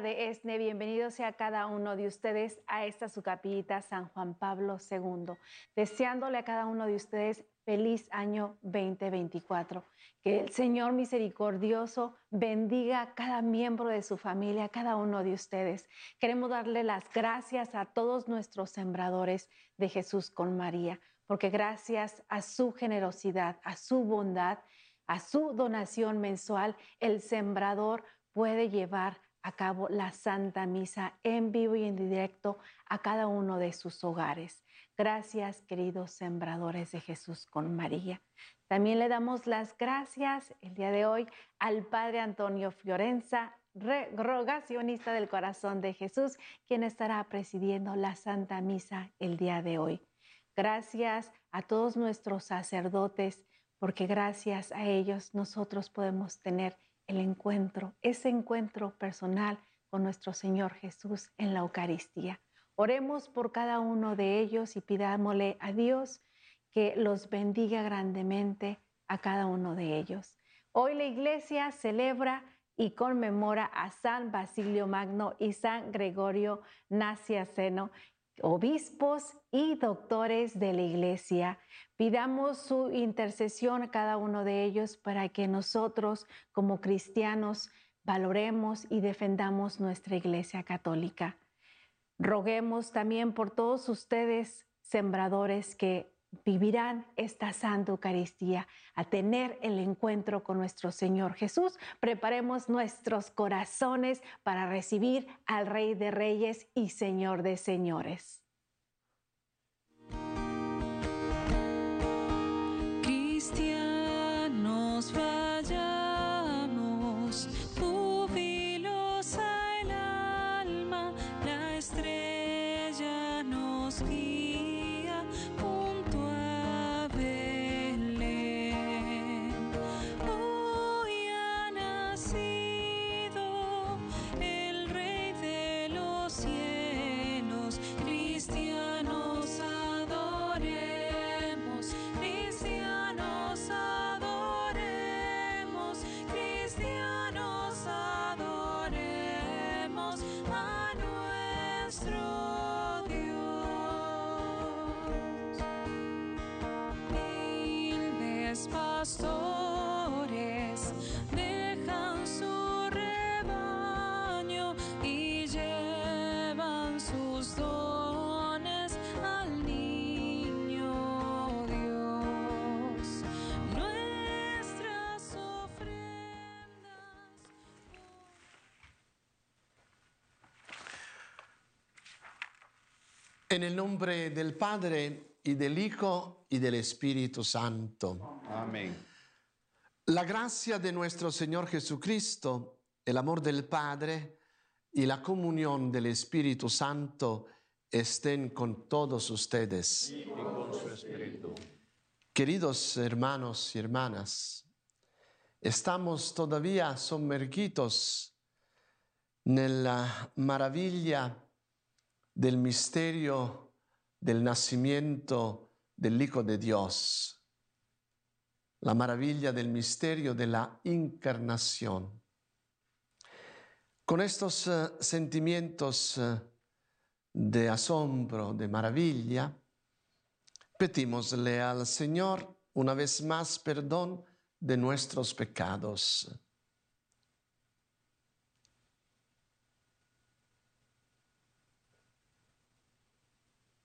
de ESNE, bienvenido sea cada uno de ustedes a esta su capillita San Juan Pablo II, deseándole a cada uno de ustedes feliz año 2024. Que el Señor misericordioso bendiga a cada miembro de su familia, a cada uno de ustedes. Queremos darle las gracias a todos nuestros sembradores de Jesús con María, porque gracias a su generosidad, a su bondad, a su donación mensual, el sembrador puede llevar a cabo la Santa Misa en vivo y en directo a cada uno de sus hogares. Gracias, queridos sembradores de Jesús con María. También le damos las gracias el día de hoy al Padre Antonio Fiorenza, rogacionista del corazón de Jesús, quien estará presidiendo la Santa Misa el día de hoy. Gracias a todos nuestros sacerdotes, porque gracias a ellos nosotros podemos tener el encuentro, ese encuentro personal con nuestro Señor Jesús en la Eucaristía. Oremos por cada uno de ellos y pidámosle a Dios que los bendiga grandemente a cada uno de ellos. Hoy la iglesia celebra y conmemora a San Basilio Magno y San Gregorio Naciaceno, obispos y doctores de la iglesia. Pidamos su intercesión a cada uno de ellos para que nosotros como cristianos valoremos y defendamos nuestra iglesia católica. Roguemos también por todos ustedes, sembradores, que vivirán esta Santa Eucaristía, a tener el encuentro con nuestro Señor Jesús. Preparemos nuestros corazones para recibir al Rey de Reyes y Señor de Señores. En el nombre del Padre y del Hijo y del Espíritu Santo. Amén. La gracia de nuestro Señor Jesucristo, el amor del Padre y la comunión del Espíritu Santo estén con todos ustedes. Y con su espíritu. Queridos hermanos y hermanas, estamos todavía sumergidos nella maravilla del misterio del nacimiento del Hijo de Dios, la maravilla del misterio de la encarnación. Con estos uh, sentimientos uh, de asombro, de maravilla, pedimosle al Señor una vez más perdón de nuestros pecados.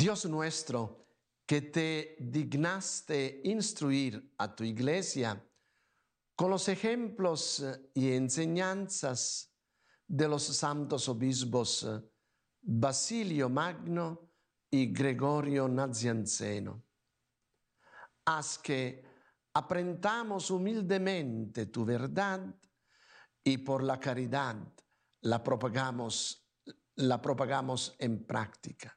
Dios nuestro, que te dignaste instruir a tu iglesia con los ejemplos y enseñanzas de los santos obispos Basilio Magno y Gregorio Nazianzeno. Haz que aprendamos humildemente tu verdad y por la caridad la propagamos, la propagamos en práctica.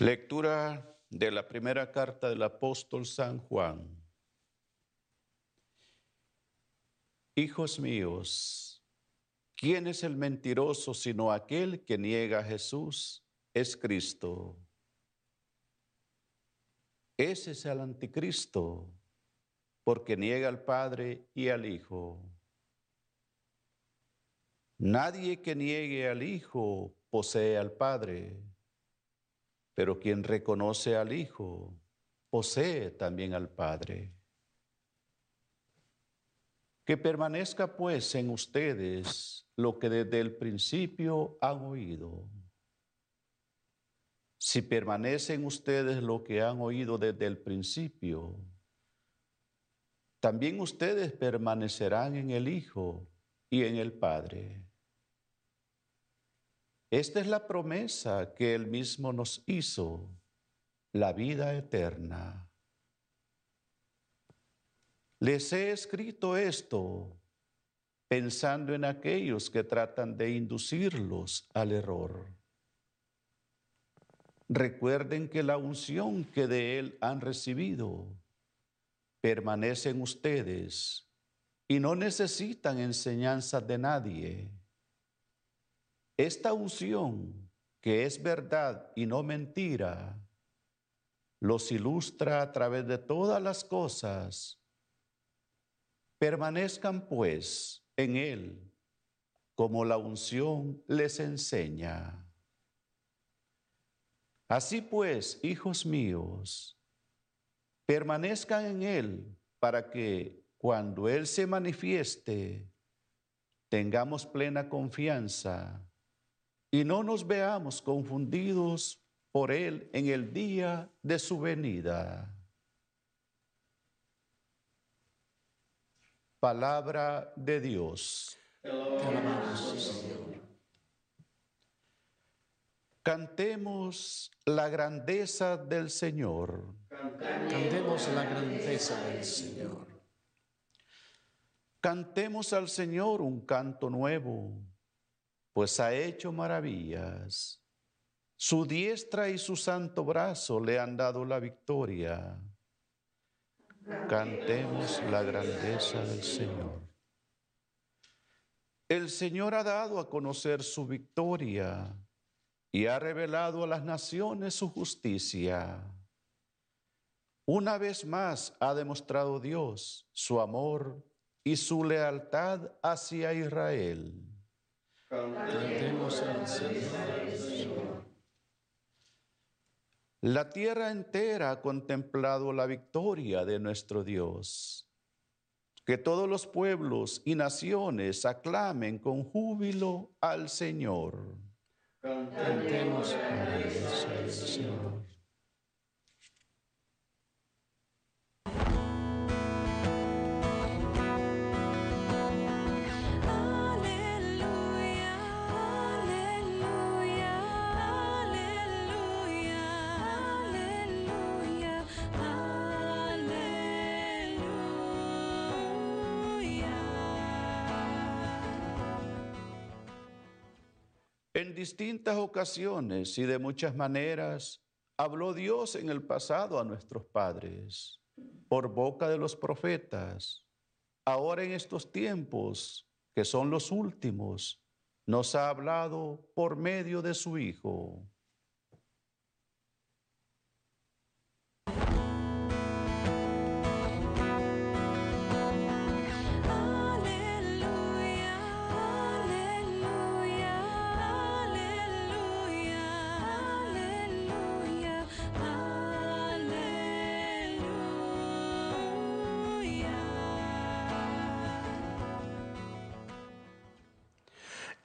Lectura de la primera carta del apóstol San Juan. Hijos míos, ¿quién es el mentiroso sino aquel que niega a Jesús? Es Cristo. Ese es el anticristo, porque niega al Padre y al Hijo. Nadie que niegue al Hijo posee al Padre pero quien reconoce al Hijo posee también al Padre. Que permanezca pues en ustedes lo que desde el principio han oído. Si permanecen ustedes lo que han oído desde el principio, también ustedes permanecerán en el Hijo y en el Padre. Esta es la promesa que Él mismo nos hizo, la vida eterna. Les he escrito esto pensando en aquellos que tratan de inducirlos al error. Recuerden que la unción que de Él han recibido permanece en ustedes y no necesitan enseñanza de nadie esta unción, que es verdad y no mentira, los ilustra a través de todas las cosas. Permanezcan pues en Él, como la unción les enseña. Así pues, hijos míos, permanezcan en Él para que cuando Él se manifieste, tengamos plena confianza y no nos veamos confundidos por Él en el día de su venida. Palabra de Dios. Cantemos la grandeza del Señor. Cantemos la grandeza del Señor. Cantemos al Señor un canto nuevo pues ha hecho maravillas. Su diestra y su santo brazo le han dado la victoria. Cantemos la grandeza del Señor. El Señor ha dado a conocer su victoria y ha revelado a las naciones su justicia. Una vez más ha demostrado Dios su amor y su lealtad hacia Israel. Cantemos al Señor. La tierra entera ha contemplado la victoria de nuestro Dios. Que todos los pueblos y naciones aclamen con júbilo al Señor. Cantemos al Señor. Distintas ocasiones y de muchas maneras habló Dios en el pasado a nuestros padres por boca de los profetas. Ahora en estos tiempos, que son los últimos, nos ha hablado por medio de su Hijo.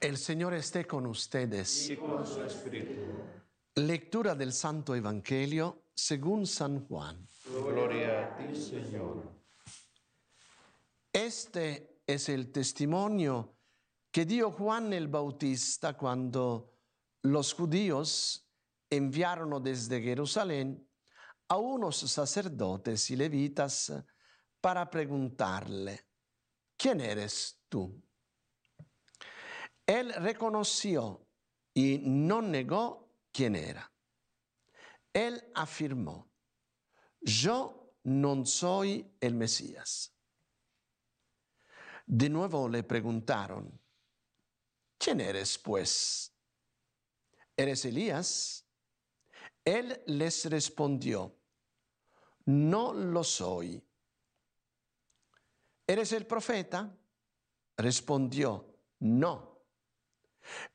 El Señor esté con ustedes. Y con su Espíritu. Lectura del Santo Evangelio según San Juan. Gloria a ti, Señor. Este es el testimonio que dio Juan el Bautista cuando los judíos enviaron desde Jerusalén a unos sacerdotes y levitas para preguntarle, ¿quién eres tú? Él reconoció y no negó quién era. Él afirmó, yo no soy el Mesías. De nuevo le preguntaron, ¿quién eres pues? ¿Eres Elías? Él les respondió, no lo soy. ¿Eres el profeta? Respondió, no.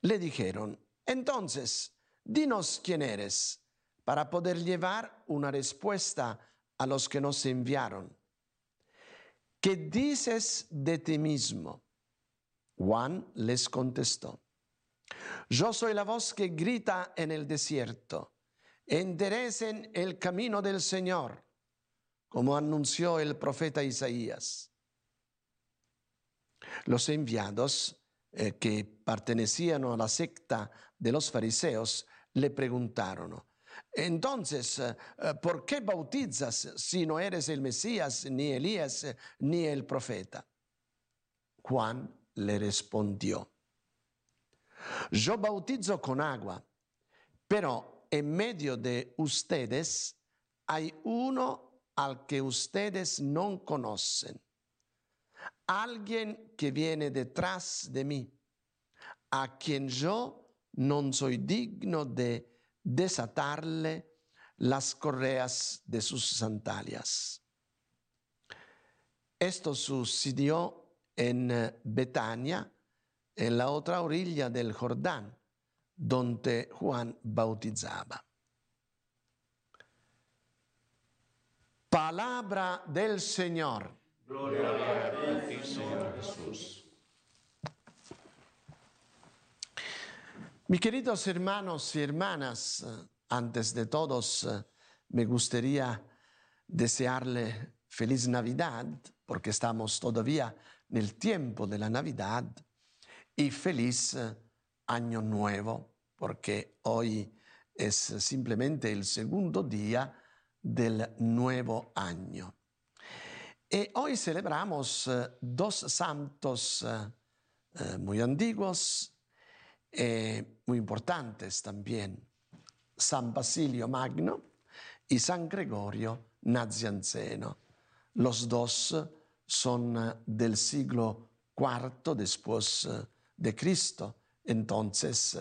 Le dijeron, entonces, dinos quién eres para poder llevar una respuesta a los que nos enviaron. ¿Qué dices de ti mismo? Juan les contestó, yo soy la voz que grita en el desierto, enderecen el camino del Señor, como anunció el profeta Isaías. Los enviados eh, que pertenecían a la secta de los fariseos le preguntaron, entonces, eh, eh, ¿por qué bautizas si no eres el Mesías, ni Elías, ni el profeta? Juan le respondió, yo bautizo con agua, pero en medio de ustedes hay uno al que ustedes no conocen, alguien que viene detrás de mí, a quien yo no soy digno de desatarle las correas de sus sandalias. Esto sucedió en eh, Betania, en la otra orilla del Jordán, donde Juan bautizaba. Palabra del Señor. Gloria a ti, Señor Jesús. Mis queridos hermanos y hermanas, antes de todos me gustaría desearle feliz Navidad, porque estamos todavía en el tiempo de la Navidad, y feliz Año Nuevo, porque hoy es simplemente el segundo día del nuevo año. Y hoy celebramos eh, dos santos eh, eh, muy antiguos, muy importantes también, San Basilio Magno y San Gregorio Nazianzeno. Los dos son del siglo IV después de Cristo, entonces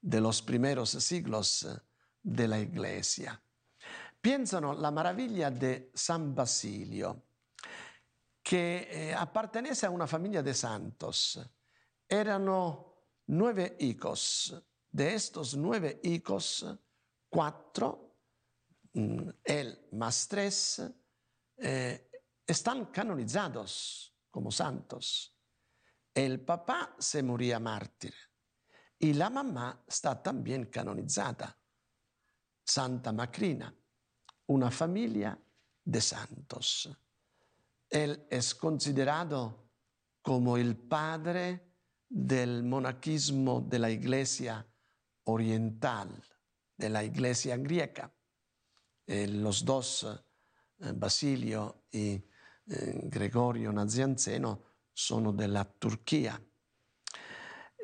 de los primeros siglos de la Iglesia. Piénsano la maravilla de San Basilio, que eh, appartenesse a una familia de santos. Erano nueve hijos. De estos nueve hijos, cuatro, mm, él más tres, eh, están canonizados como santos. El papá se moría mártir y la mamá está también canonizada. Santa Macrina, una familia de santos. Él es considerado como el padre del monaquismo de la iglesia oriental, de la iglesia griega. Eh, los dos, eh, Basilio y eh, Gregorio Nazianzeno, sono della Turchia.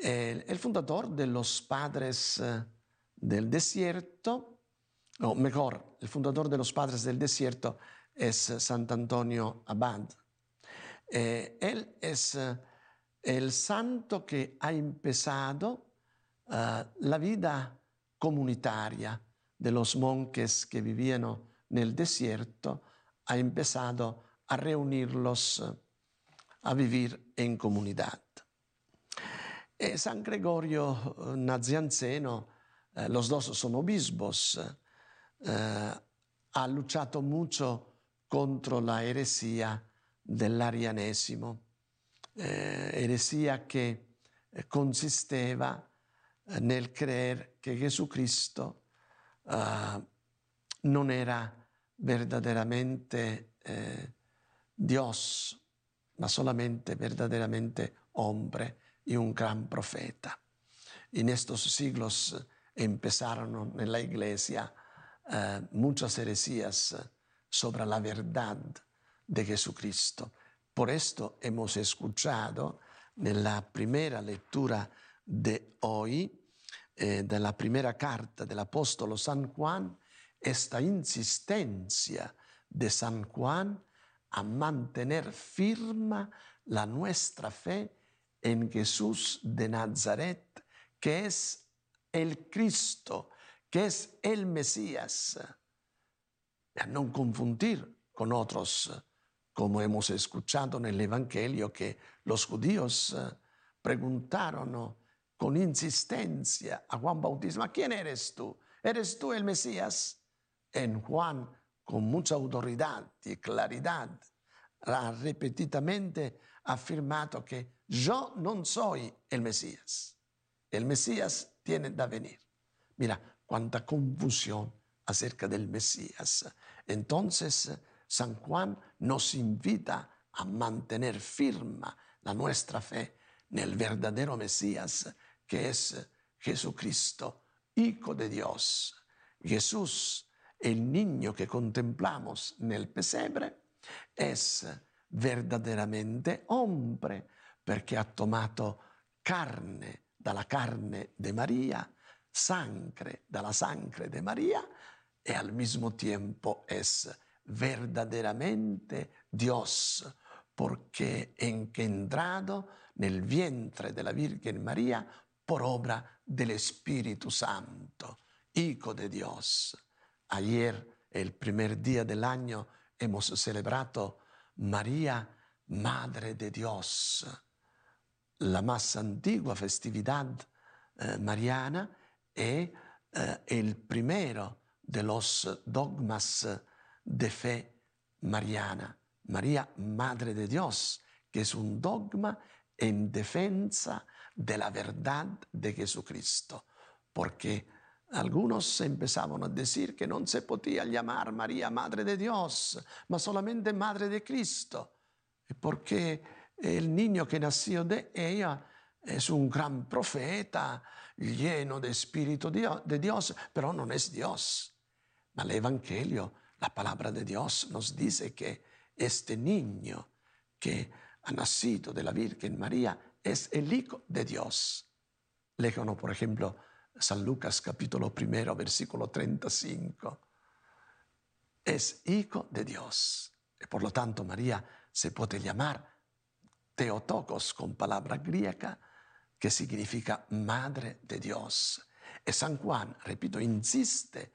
el, fundador de los padres del desierto, o mejor, el fundador de los padres del desierto es Sant'Antonio Abad. Eh, él es eh, el santo que ha empezado la vida comunitaria de los monjes que vivían en el desierto, ha empezado a reunirlos, a vivir en comunidad. San Gregorio eh, Nazianzeno, eh, los dos son obispos, eh, ha luchato mucho contro la heresía dell'arianesimo, eh, eresía che consisteva nel creer che Gesù Cristo uh, non era verdaderamente eh, Dios, ma solamente verdaderamente hombre y un gran profeta. En estos siglos empezaron en la iglesia uh, muchas heresías sobre la verdad de Jesucristo. Por esto hemos escuchado en la primera lectura de hoy, eh, de la primera carta del apóstol San Juan, esta insistencia de San Juan a mantener firma la nuestra fe en Jesús de Nazaret, que es el Cristo, que es el Mesías. A no confundir con otros, como hemos escuchado en el Evangelio, que los judíos eh, preguntaron con insistencia a Juan Bautista, ¿quién eres tú? ¿Eres tú el Mesías? En Juan, con mucha autoridad y claridad, ha repetidamente afirmado que yo no soy el Mesías. El Mesías tiene que venir. Mira, cuánta confusión acerca del Mesías. Entonces, San Juan nos invita a mantener firma la nuestra fe en el verdadero Mesías, que es Jesucristo, Hijo de Dios. Jesús, el niño que contemplamos en el pesebre, es verdaderamente hombre, perché ha tomato carne dalla carne de María, sangre dalla sangre de María, y al mismo tiempo es verdaderamente Dios, porque engendrado nel vientre de la Virgen María por obra del Espíritu Santo, Hijo de Dios. Ayer, el primer día del año, hemos celebrado María, Madre de Dios, la más antigua festividad eh, mariana y eh, el primero de los dogmas de fe mariana. María, Madre de Dios, que es un dogma en defensa de la verdad de Jesucristo, porque algunos empezaban a decir que no se podía llamar María Madre de Dios, ma solamente Madre de Cristo, porque el niño que nació de ella es un gran profeta, lleno de Espíritu de Dios, pero no es Dios. Ma el Evangelio, la palabra de Dios, nos dice que este niño que ha nacido de la Virgen María es el Hijo de Dios. Léjanos, por ejemplo, San Lucas capítulo primero, versículo 35. Es Hijo de Dios. Y por lo tanto, María se puede llamar Teotokos con palabra griega que significa Madre de Dios. Y San Juan, repito, insiste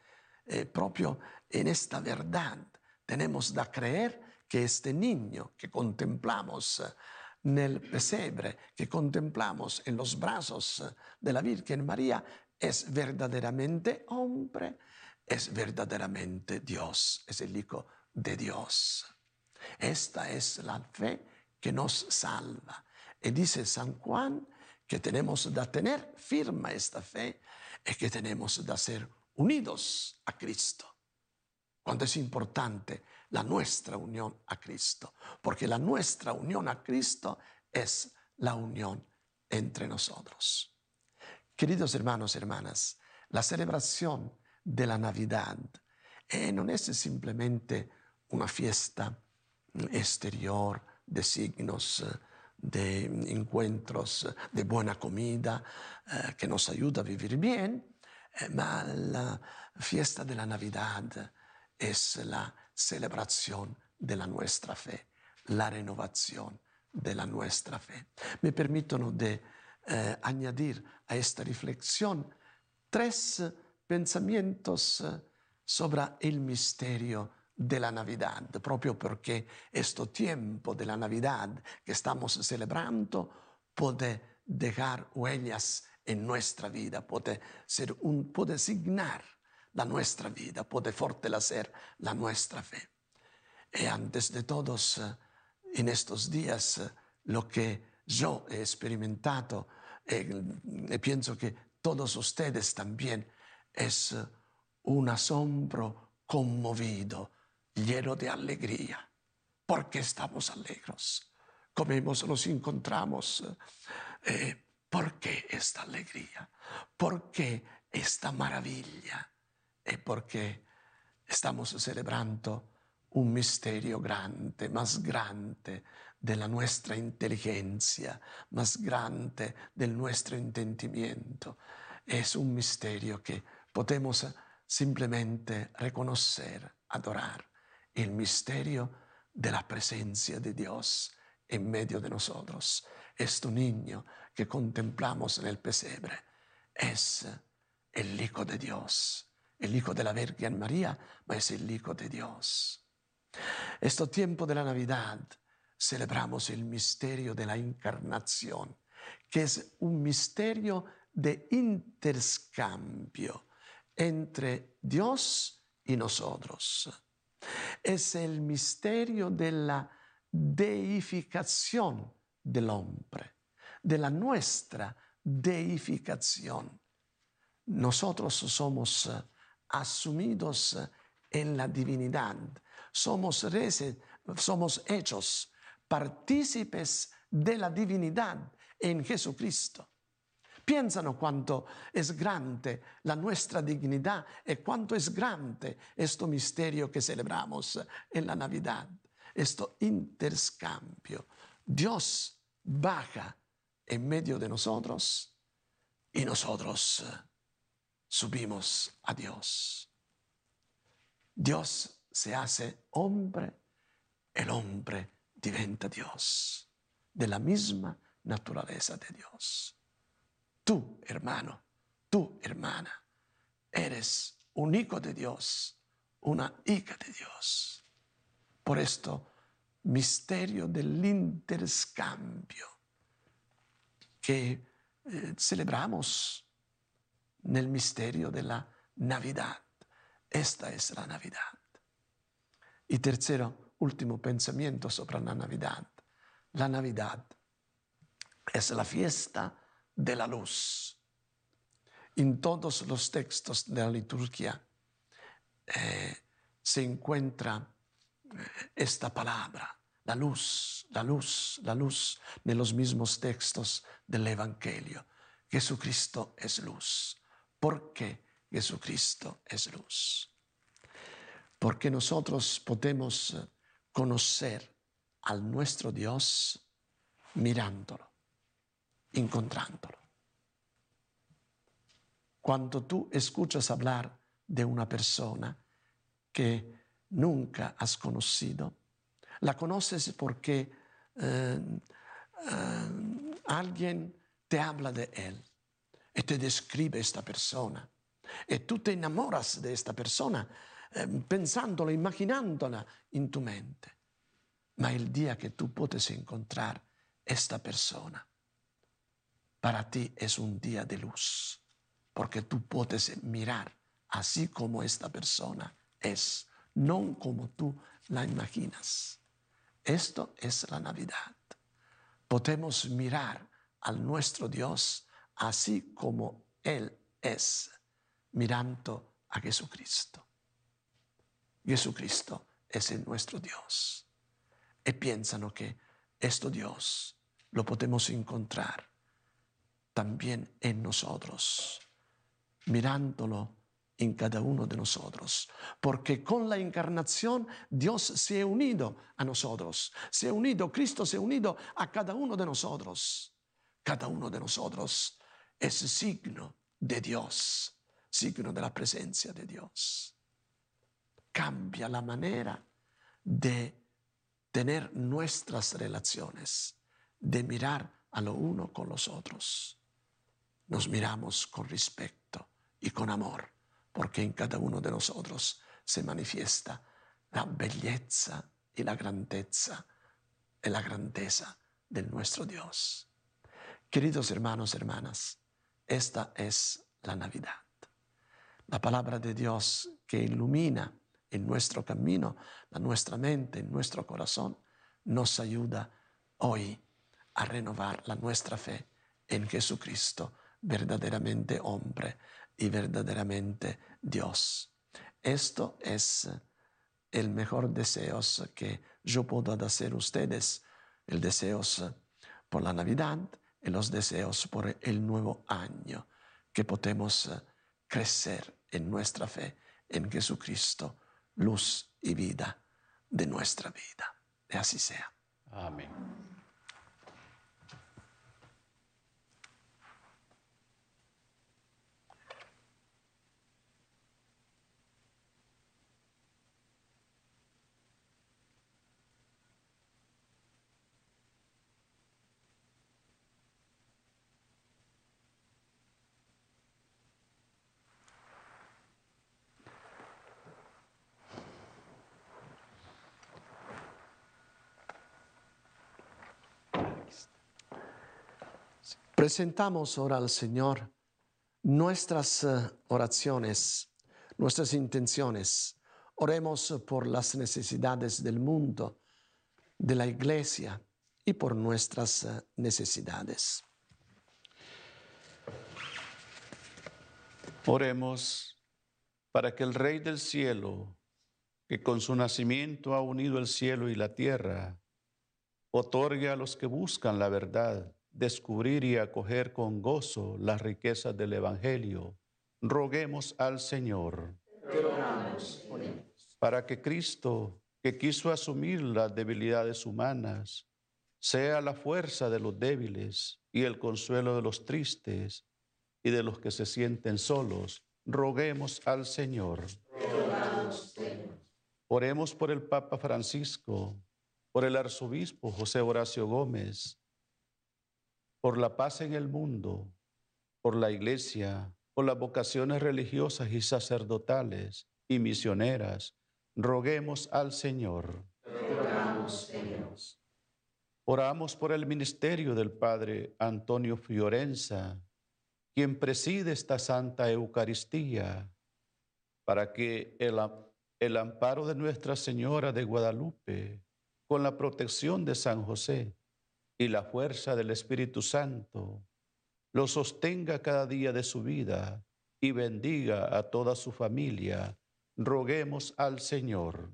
eh, proprio en esta verdad. Tenemos que creer que este niño que contemplamos en el pesebre, que contemplamos en los brazos de la Virgen María, es verdaderamente hombre, es verdaderamente Dios, es el Hijo de Dios. Esta es la fe que nos salva. Y dice San Juan que tenemos que tener firme esta fe y que tenemos que ser unidos a Cristo. Cuando es importante la nuestra unión a Cristo, porque la nuestra unión a Cristo es la unión entre nosotros. Queridos hermanos y hermanas, la celebración de la Navidad eh, no es simplemente una fiesta exterior de signos de encuentros de buena comida eh, que nos ayuda a vivir bien, eh, ma la fiesta de la Navidad es la celebración de la nuestra fe, la renovación de la nuestra fe. Me permitono de eh, añadir a esta reflexión tres pensamientos sobre el misterio de la Navidad, proprio perché questo tempo della Navidad che stiamo celebrando puede dejar huellas en nuestra vida, puede, ser un, puede signar la nuestra vida, puede fortalecer la nuestra fe. Y antes de todos, en estos días, lo que yo he experimentado, y pienso que todos ustedes también, es un asombro conmovido, lleno de alegría, porque estamos alegres. Comemos, nos encontramos. Eh, ¿Por qué esta alegría? ¿Por qué esta maravilla? Es porque estamos celebrando un misterio grande, más grande de la nuestra inteligencia, más grande del nuestro entendimiento. Es un misterio que podemos simplemente reconocer, adorar el misterio de la presencia de Dios en medio de nosotros. Este niño que contemplamos en el pesebre es el Hijo de Dios, el Hijo de la Virgen María, ma es el Hijo de Dios. Este tiempo de la Navidad celebramos el misterio de la encarnación, que es un misterio de intercambio entre Dios y nosotros es el misterio de la deificación del hombre, de la nuestra deificación. Nosotros somos eh, asumidos eh, en la divinidad, somos, somos hechos partícipes de la divinidad en Jesucristo. Pensano quanto è grande la nostra dignità e quanto è grande questo misterio che celebramos en la Navidad, questo interscambio. Dios baja en medio de nosotros y nosotros subimos a Dios. Dios se hace hombre, el hombre diventa Dios, de la misma naturaleza de Dios. Tú, hermano, tú, hermana, eres un hijo de Dios, una hija de Dios. Por esto, misterio del interscambio que eh, celebramos nel misterio della Navidad. Esta es la Navidad. Y tercero, último pensamiento sobre la Navidad. La Navidad es la fiesta de la luz. En todos los textos de la liturgia eh, se encuentra esta palabra, la luz, la luz, la luz, en los mismos textos del Evangelio. Jesucristo es luz. ¿Por qué Jesucristo es luz? Porque nosotros podemos conocer al nuestro Dios mirándolo encontrándolo. Cuando tú escuchas hablar de una persona que nunca has conocido, la conoces porque eh, eh, alguien te habla de él y te describe esta persona. Y tú te enamoras de esta persona eh, pensándola, imaginándola en tu mente. Ma el día que tú puedes encontrar esta persona, para ti es un día de luz, porque tú puedes mirar así como esta persona es, no como tú la imaginas. Esto es la Navidad. Podemos mirar al nuestro Dios así como Él es, mirando a Jesucristo. Jesucristo es el nuestro Dios. Y piensan que este Dios lo podemos encontrar también en nosotros, mirándolo en cada uno de nosotros, porque con la encarnación Dios se ha unido a nosotros, se ha unido, Cristo se ha unido a cada uno de nosotros. Cada uno de nosotros es signo de Dios, signo de la presencia de Dios. Cambia la manera de tener nuestras relaciones, de mirar a lo uno con los otros. Nos miramos con respeto y con amor porque en cada uno de nosotros se manifiesta la belleza y la grandeza y la grandeza de nuestro Dios. Queridos hermanos, hermanas, esta es la Navidad. La palabra de Dios que ilumina en nuestro camino, en nuestra mente, en nuestro corazón, nos ayuda hoy a renovar la nuestra fe en Jesucristo, verdaderamente hombre, y verdaderamente Dios. Esto es el mejor deseo que yo puedo hacer ustedes, el deseo por la Navidad y los deseos por el nuevo año, que podemos crecer en nuestra fe en Jesucristo, luz y vida de nuestra vida. Y así sea. Amén. Presentamos ahora al Señor nuestras eh, oraciones, nuestras intenciones. Oremos por las necesidades del mundo, de la iglesia y por nuestras eh, necesidades. Oremos para que el Rey del cielo, que con su nacimiento ha unido el cielo y la tierra, otorgue a los que buscan la verdad descubrir y acoger con gozo las riquezas del Evangelio, roguemos al Señor. Para que Cristo, que quiso asumir las debilidades humanas, sea la fuerza de los débiles y el consuelo de los tristes y de los que se sienten solos, roguemos al Señor. Oremos por el Papa Francisco, por el arzobispo José Horacio Gómez, por la paz en el mundo, por la iglesia, por las vocaciones religiosas y sacerdotales y misioneras, roguemos al Señor. Oramos por el ministerio del Padre Antonio Fiorenza, quien preside esta Santa Eucaristía, para que el, el amparo de Nuestra Señora de Guadalupe, con la protección de San José, y la fuerza del Espíritu Santo lo sostenga cada día de su vida y bendiga a toda su familia. Roguemos al Señor.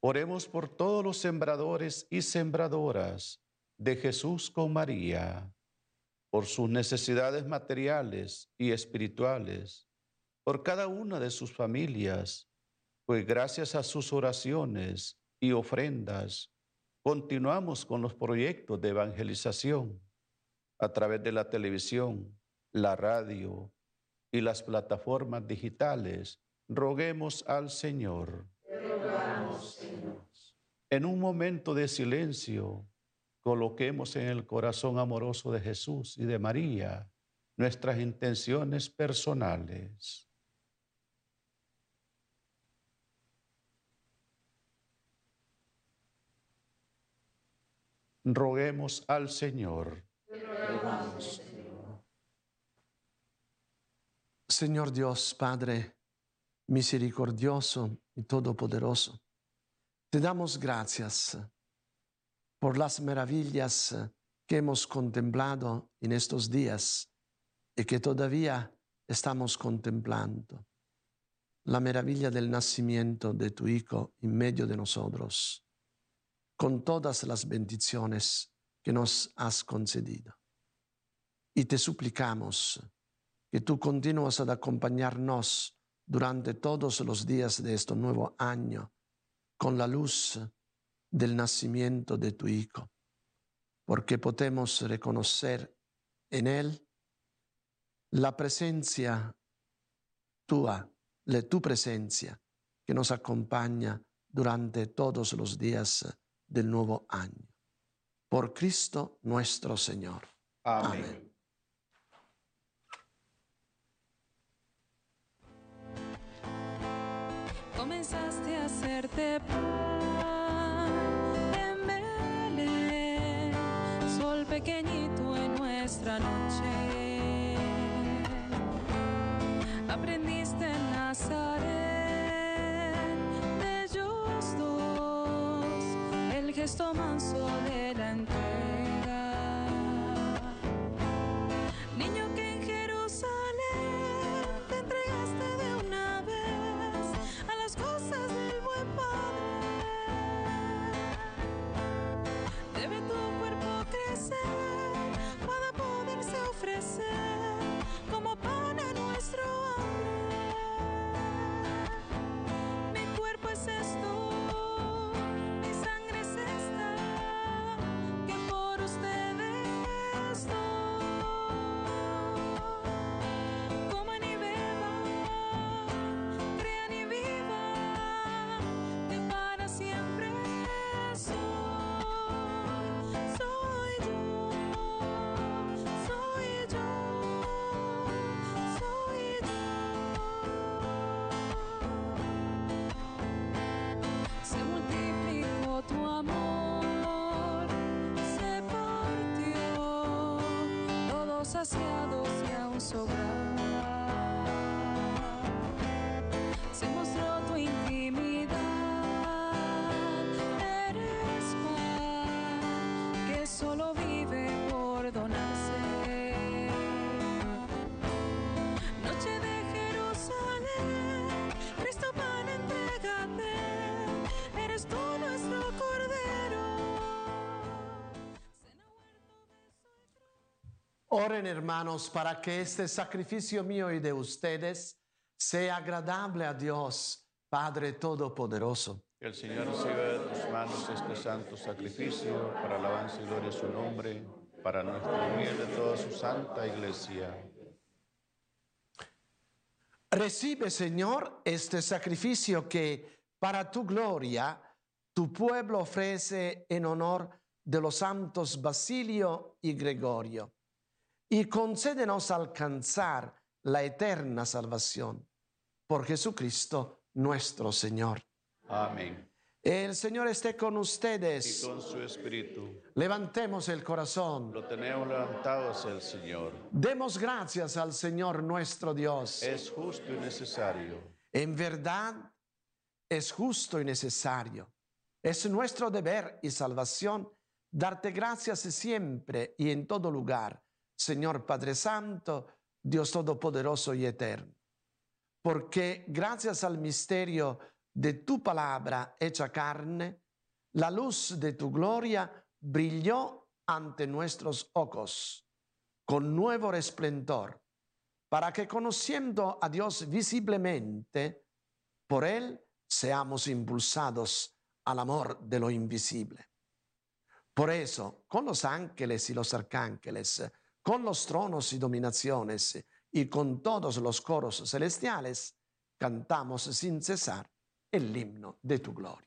Oremos por todos los sembradores y sembradoras de Jesús con María, por sus necesidades materiales y espirituales, por cada una de sus familias, pues gracias a sus oraciones y ofrendas, Continuamos con los proyectos de evangelización a través de la televisión, la radio y las plataformas digitales. Roguemos al Señor. En un momento de silencio, coloquemos en el corazón amoroso de Jesús y de María nuestras intenciones personales. Roguemos al Señor. Señor Dios, Padre misericordioso y todopoderoso, te damos gracias por las maravillas que hemos contemplado en estos días y que todavía estamos contemplando. La maravilla del nacimiento de tu Hijo en medio de nosotros con todas las bendiciones que nos has concedido. Y te suplicamos que tú continúas a acompañarnos durante todos los días de este nuevo año con la luz del nacimiento de tu Hijo, porque podemos reconocer en Él la presencia tua, de tu presencia que nos acompaña durante todos los días del nuevo año. Por Cristo nuestro Señor. Amén. Amén. Comenzaste a hacerte pan en Belén, sol pequeñito en nuestra noche. Aprendiste en Nazaret estou manso saciados e aún sobrados. Oren hermanos para que este sacrificio mío y de ustedes sea agradable a Dios, Padre Todopoderoso. Que el Señor reciba de tus manos este santo sacrificio para alabanza y gloria de su nombre, para nuestro bien de toda su santa iglesia. Recibe, Señor, este sacrificio que para tu gloria tu pueblo ofrece en honor de los santos Basilio y Gregorio. Y concédenos alcanzar la eterna salvación por Jesucristo nuestro Señor. Amén. El Señor esté con Y ustedes. con su espíritu Levantemos el corazón. lo tenemos levantado hacia el Señor. Demos gracias al Señor nuestro Dios. Es justo y necesario. En verdad es justo y necesario. Es nuestro deber y salvación darte gracias siempre y en todo lugar, Señor Padre Santo, Dios Todopoderoso y Eterno. Porque gracias al misterio de tu palabra hecha carne, la luz de tu gloria brilló ante nuestros ojos con nuevo resplendor, para que conociendo a Dios visiblemente, por Él seamos impulsados al amor de lo invisible. Por eso, con los ángeles y los arcángeles, con los tronos y dominaciones y con todos los coros celestiales, cantamos sin cesar el himno de tu gloria.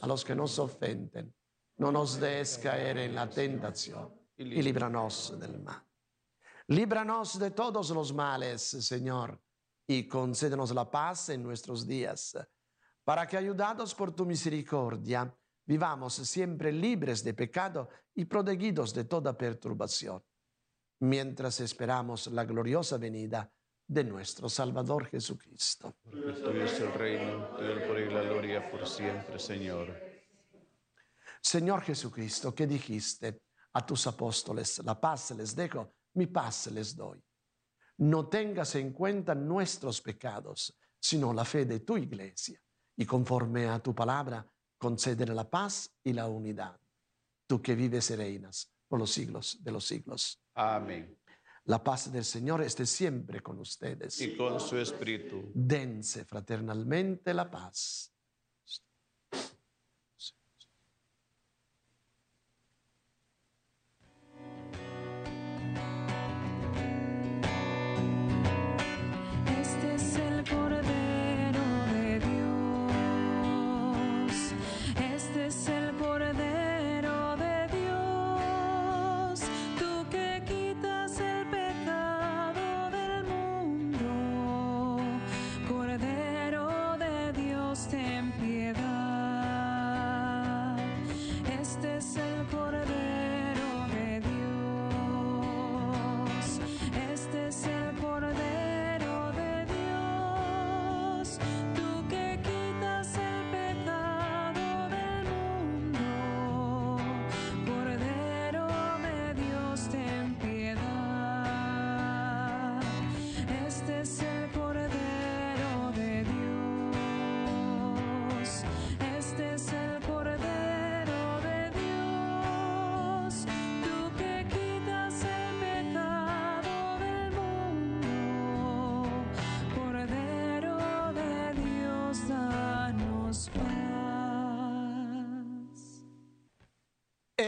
a los que nos ofenden. No nos des caer en la tentación y líbranos del mal. Líbranos de todos los males, Señor, y concédenos la paz en nuestros días, para que, ayudados por tu misericordia, vivamos siempre libres de pecado y protegidos de toda perturbación, mientras esperamos la gloriosa venida de nuestro Salvador Jesucristo. Porque tuyo es el reino, el poder y la gloria por siempre, Señor. Señor Jesucristo, que dijiste a tus apóstoles, la paz les dejo, mi paz les doy. No tengas en cuenta nuestros pecados, sino la fe de tu iglesia, y conforme a tu palabra, concédele la paz y la unidad. Tú que vives y reinas por los siglos de los siglos. Amén. La paz del Señor esté siempre con ustedes. Y con su espíritu. Dense fraternalmente la paz.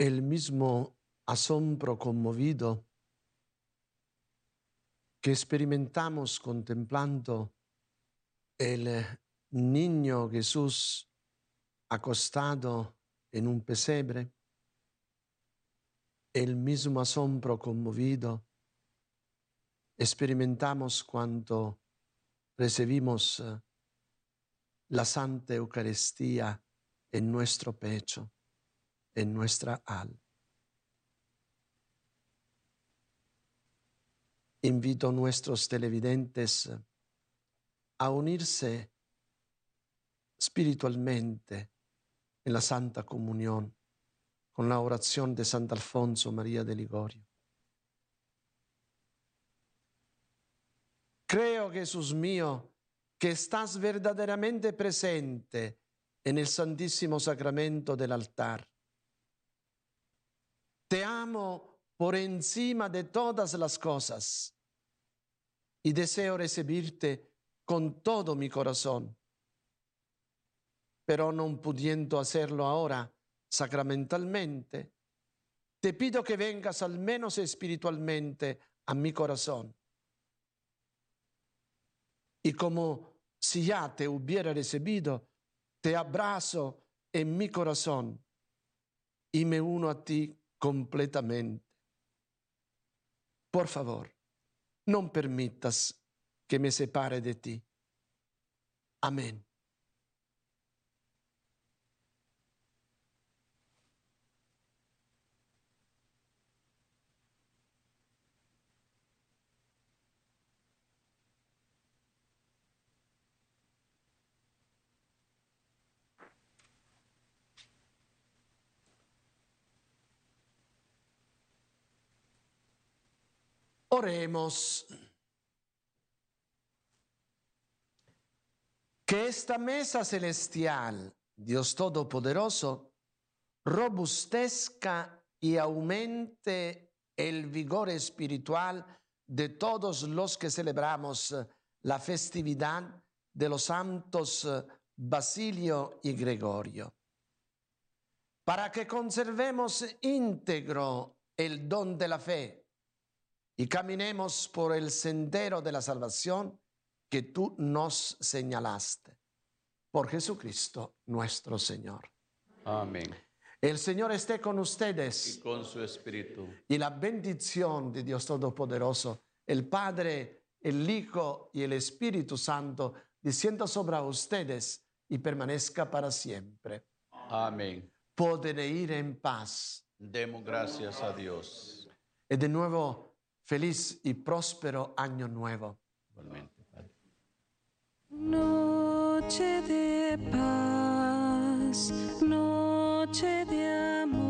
El mismo asombro conmovido que experimentamos contemplando el eh, niño Jesús acostado en un pesebre, el mismo asombro conmovido experimentamos cuando recibimos eh, la Santa Eucaristía en nuestro pecho, en nuestra alma. Invito a nuestros televidentes a unirse espiritualmente en la Santa Comunión con la oración de Sant'Alfonso María de Ligorio. Creo, Jesús mío, que estás verdaderamente presente en el Santísimo Sacramento del altar. Te amo por encima de todas las cosas y deseo recibirte con todo mi corazón. Pero no pudiendo hacerlo ahora sacramentalmente, te pido que vengas al menos espiritualmente a mi corazón. Y como si ya te hubiera recibido, te abrazo en mi corazón y me uno a ti completamente. Por favor, no permitas que me separe de ti. Amén. Oremos. Que esta mesa celestial, Dios Todopoderoso, robustezca y aumente el vigor espiritual de todos los que celebramos la festividad de los santos Basilio y Gregorio, para que conservemos íntegro el don de la fe y caminemos por el sendero de la salvación que tú nos señalaste. Por Jesucristo nuestro Señor. Amén. El Señor esté con ustedes. Y con su espíritu. Y la bendición de Dios Todopoderoso, el Padre, el Hijo y el Espíritu Santo, descienda sobre ustedes y permanezca para siempre. Amén. Pueden ir en paz. Demos gracias a Dios. Y de nuevo, feliz y próspero año nuevo. Igualmente, Padre. Noche de paz, noche de amor,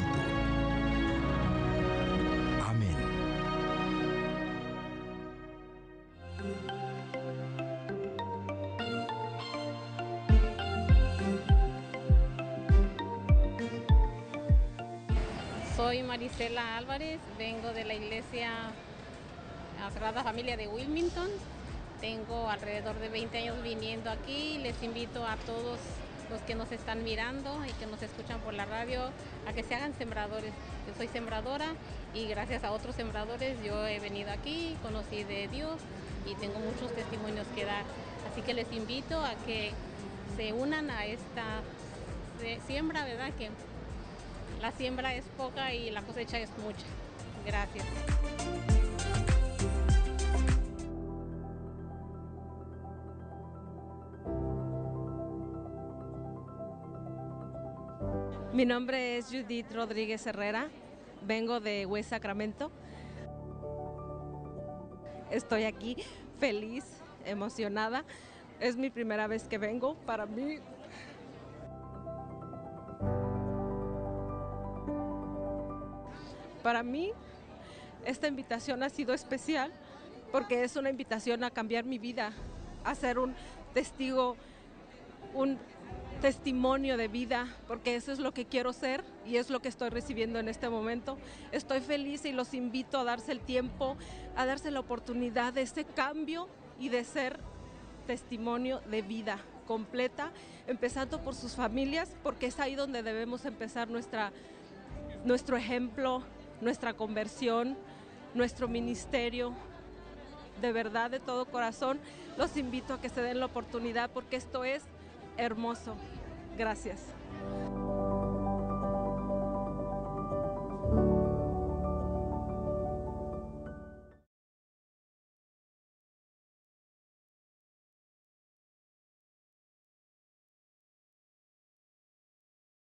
De Wilmington. Tengo alrededor de 20 años viniendo aquí. Les invito a todos los que nos están mirando y que nos escuchan por la radio a que se hagan sembradores. Yo soy sembradora y gracias a otros sembradores yo he venido aquí, conocí de Dios y tengo muchos testimonios que dar. Así que les invito a que se unan a esta siembra, ¿verdad? Que la siembra es poca y la cosecha es mucha. Gracias. Mi nombre es Judith Rodríguez Herrera, vengo de West Sacramento. Estoy aquí feliz, emocionada. Es mi primera vez que vengo. Para mí Para mí, esta invitación ha sido especial porque es una invitación a cambiar mi vida, a ser un testigo, un testimonio de vida, porque eso es lo que quiero ser y es lo que estoy recibiendo en este momento. Estoy feliz y los invito a darse el tiempo, a darse la oportunidad de ese cambio y de ser testimonio de vida completa, empezando por sus familias, porque es ahí donde debemos empezar nuestra, nuestro ejemplo, nuestra conversión, nuestro ministerio. De verdad, de todo corazón, los invito a que se den la oportunidad porque esto es hermoso. Gracias.